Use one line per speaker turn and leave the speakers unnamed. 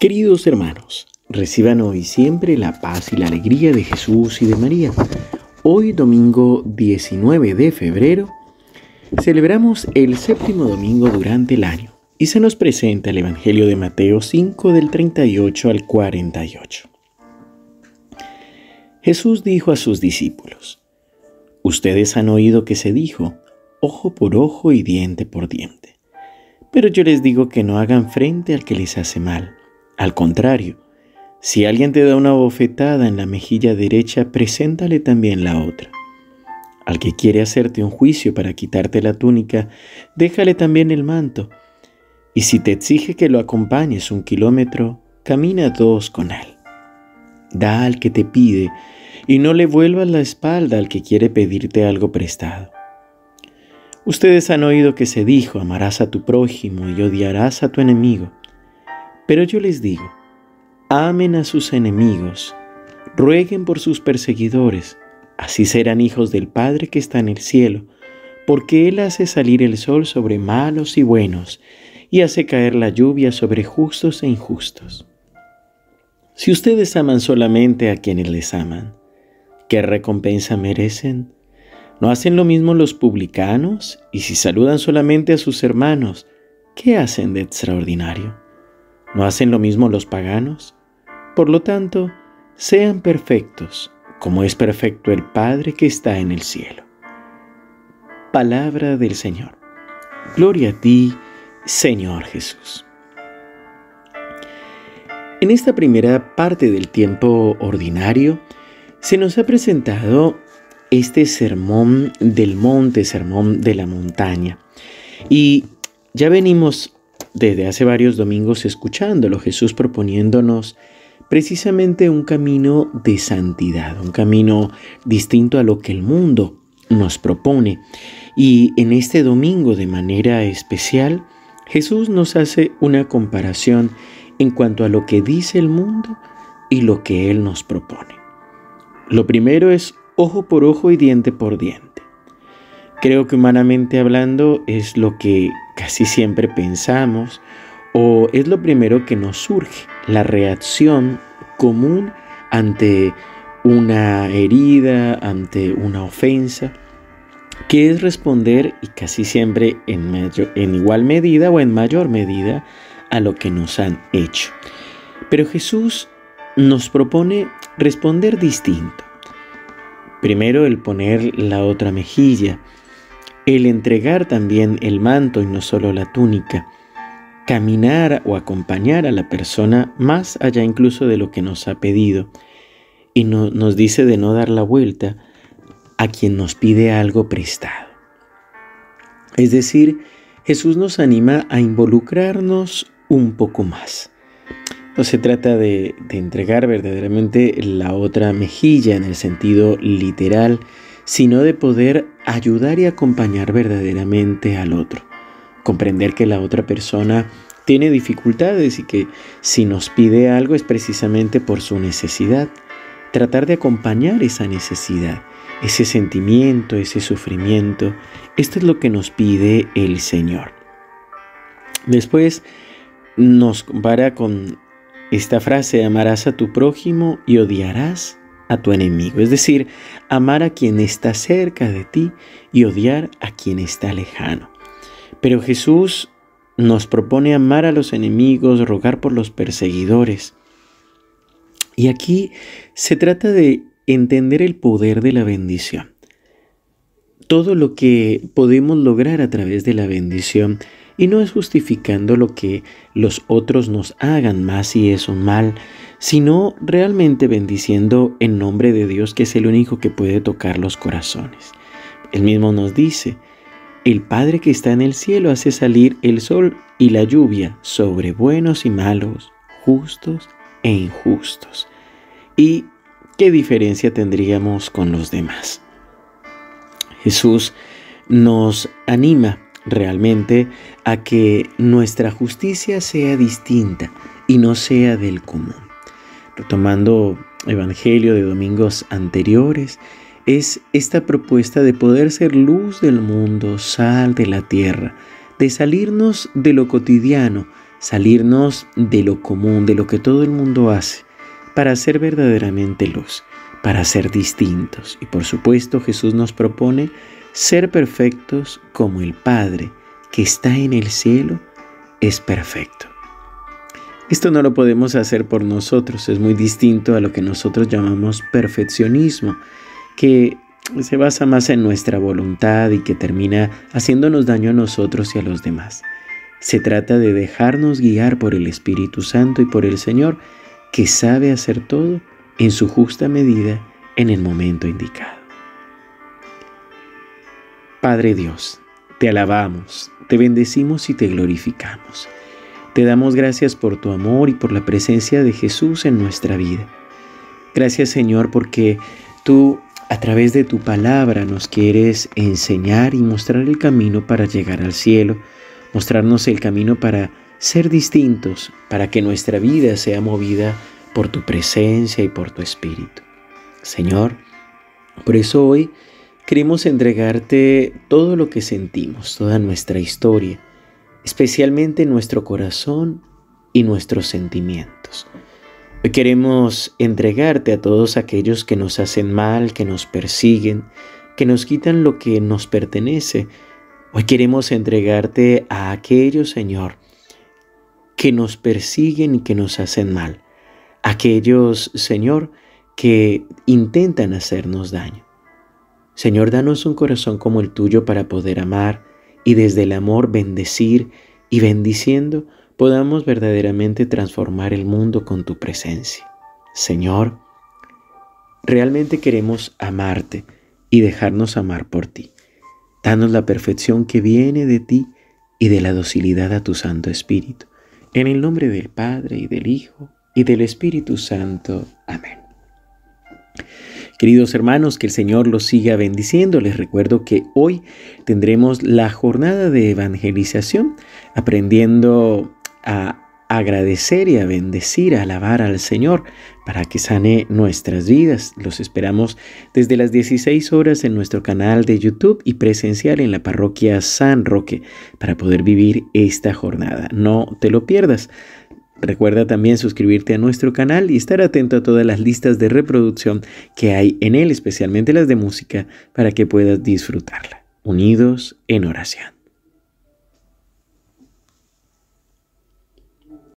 Queridos hermanos, reciban hoy siempre la paz y la alegría de Jesús y de María. Hoy, domingo 19 de febrero, celebramos el séptimo domingo durante el año y se nos presenta el Evangelio de Mateo 5 del 38 al 48. Jesús dijo a sus discípulos, Ustedes han oído que se dijo, ojo por ojo y diente por diente. Pero yo les digo que no hagan frente al que les hace mal al contrario, si alguien te da una bofetada en la mejilla derecha, preséntale también la otra. Al que quiere hacerte un juicio para quitarte la túnica, déjale también el manto. Y si te exige que lo acompañes un kilómetro, camina dos con él. Da al que te pide y no le vuelvas la espalda al que quiere pedirte algo prestado. Ustedes han oído que se dijo, amarás a tu prójimo y odiarás a tu enemigo. Pero yo les digo, amen a sus enemigos, rueguen por sus perseguidores, así serán hijos del Padre que está en el cielo, porque Él hace salir el sol sobre malos y buenos, y hace caer la lluvia sobre justos e injustos. Si ustedes aman solamente a quienes les aman, ¿qué recompensa merecen? ¿No hacen lo mismo los publicanos? Y si saludan solamente a sus hermanos, ¿qué hacen de extraordinario? ¿No hacen lo mismo los paganos? Por lo tanto, sean perfectos, como es perfecto el Padre que está en el cielo. Palabra del Señor. Gloria a ti, Señor Jesús. En esta primera parte del tiempo ordinario, se nos ha presentado este sermón del monte, sermón de la montaña. Y ya venimos desde hace varios domingos escuchándolo, Jesús proponiéndonos precisamente un camino de santidad, un camino distinto a lo que el mundo nos propone. Y en este domingo de manera especial, Jesús nos hace una comparación en cuanto a lo que dice el mundo y lo que Él nos propone. Lo primero es ojo por ojo y diente por diente. Creo que humanamente hablando es lo que casi siempre pensamos o es lo primero que nos surge, la reacción común ante una herida, ante una ofensa, que es responder y casi siempre en, igual medida o en mayor medida a lo que nos han hecho. Pero Jesús nos propone responder distinto. Primero el poner la otra mejilla, el entregar también el manto y no solo la túnica, caminar o acompañar a la persona más allá incluso de lo que nos ha pedido. Y nos dice de no dar la vuelta a quien nos pide algo prestado. Es decir, Jesús nos anima a involucrarnos un poco más. No se trata de, de entregar verdaderamente la otra mejilla en el sentido literal, sino de poder ayudar y acompañar verdaderamente al otro. Comprender que la otra persona tiene dificultades y que si nos pide algo es precisamente por su necesidad. Tratar de acompañar esa necesidad, ese sentimiento, ese sufrimiento. Esto es lo que nos pide el Señor. Después nos compara con esta frase, amarás a tu prójimo y odiarás a tu enemigo, es decir, amar a quien está cerca de ti y odiar a quien está lejano. Pero Jesús nos propone amar a los enemigos, rogar por los perseguidores. Y aquí se trata de entender el poder de la bendición. Todo lo que podemos lograr a través de la bendición y no es justificando lo que los otros nos hagan más y es un mal, sino realmente bendiciendo en nombre de Dios que es el único que puede tocar los corazones. Él mismo nos dice, el Padre que está en el cielo hace salir el sol y la lluvia sobre buenos y malos, justos e injustos. ¿Y qué diferencia tendríamos con los demás? Jesús nos anima realmente a que nuestra justicia sea distinta y no sea del común. Retomando Evangelio de domingos anteriores, es esta propuesta de poder ser luz del mundo, sal de la tierra, de salirnos de lo cotidiano, salirnos de lo común, de lo que todo el mundo hace, para ser verdaderamente luz, para ser distintos. Y por supuesto Jesús nos propone ser perfectos como el Padre que está en el cielo es perfecto. Esto no lo podemos hacer por nosotros, es muy distinto a lo que nosotros llamamos perfeccionismo, que se basa más en nuestra voluntad y que termina haciéndonos daño a nosotros y a los demás. Se trata de dejarnos guiar por el Espíritu Santo y por el Señor, que sabe hacer todo en su justa medida en el momento indicado. Padre Dios, te alabamos, te bendecimos y te glorificamos. Te damos gracias por tu amor y por la presencia de Jesús en nuestra vida. Gracias Señor porque tú a través de tu palabra nos quieres enseñar y mostrar el camino para llegar al cielo, mostrarnos el camino para ser distintos, para que nuestra vida sea movida por tu presencia y por tu espíritu. Señor, por eso hoy queremos entregarte todo lo que sentimos, toda nuestra historia especialmente nuestro corazón y nuestros sentimientos. Hoy queremos entregarte a todos aquellos que nos hacen mal, que nos persiguen, que nos quitan lo que nos pertenece. Hoy queremos entregarte a aquellos, Señor, que nos persiguen y que nos hacen mal. Aquellos, Señor, que intentan hacernos daño. Señor, danos un corazón como el tuyo para poder amar, y desde el amor bendecir y bendiciendo podamos verdaderamente transformar el mundo con tu presencia. Señor, realmente queremos amarte y dejarnos amar por ti. Danos la perfección que viene de ti y de la docilidad a tu Santo Espíritu. En el nombre del Padre y del Hijo y del Espíritu Santo. Amén. Queridos hermanos, que el Señor los siga bendiciendo. Les recuerdo que hoy tendremos la jornada de evangelización, aprendiendo a agradecer y a bendecir, a alabar al Señor para que sane nuestras vidas. Los esperamos desde las 16 horas en nuestro canal de YouTube y presencial en la parroquia San Roque para poder vivir esta jornada. No te lo pierdas. Recuerda también suscribirte a nuestro canal y estar atento a todas las listas de reproducción que hay en él, especialmente las de música, para que puedas disfrutarla. Unidos en oración.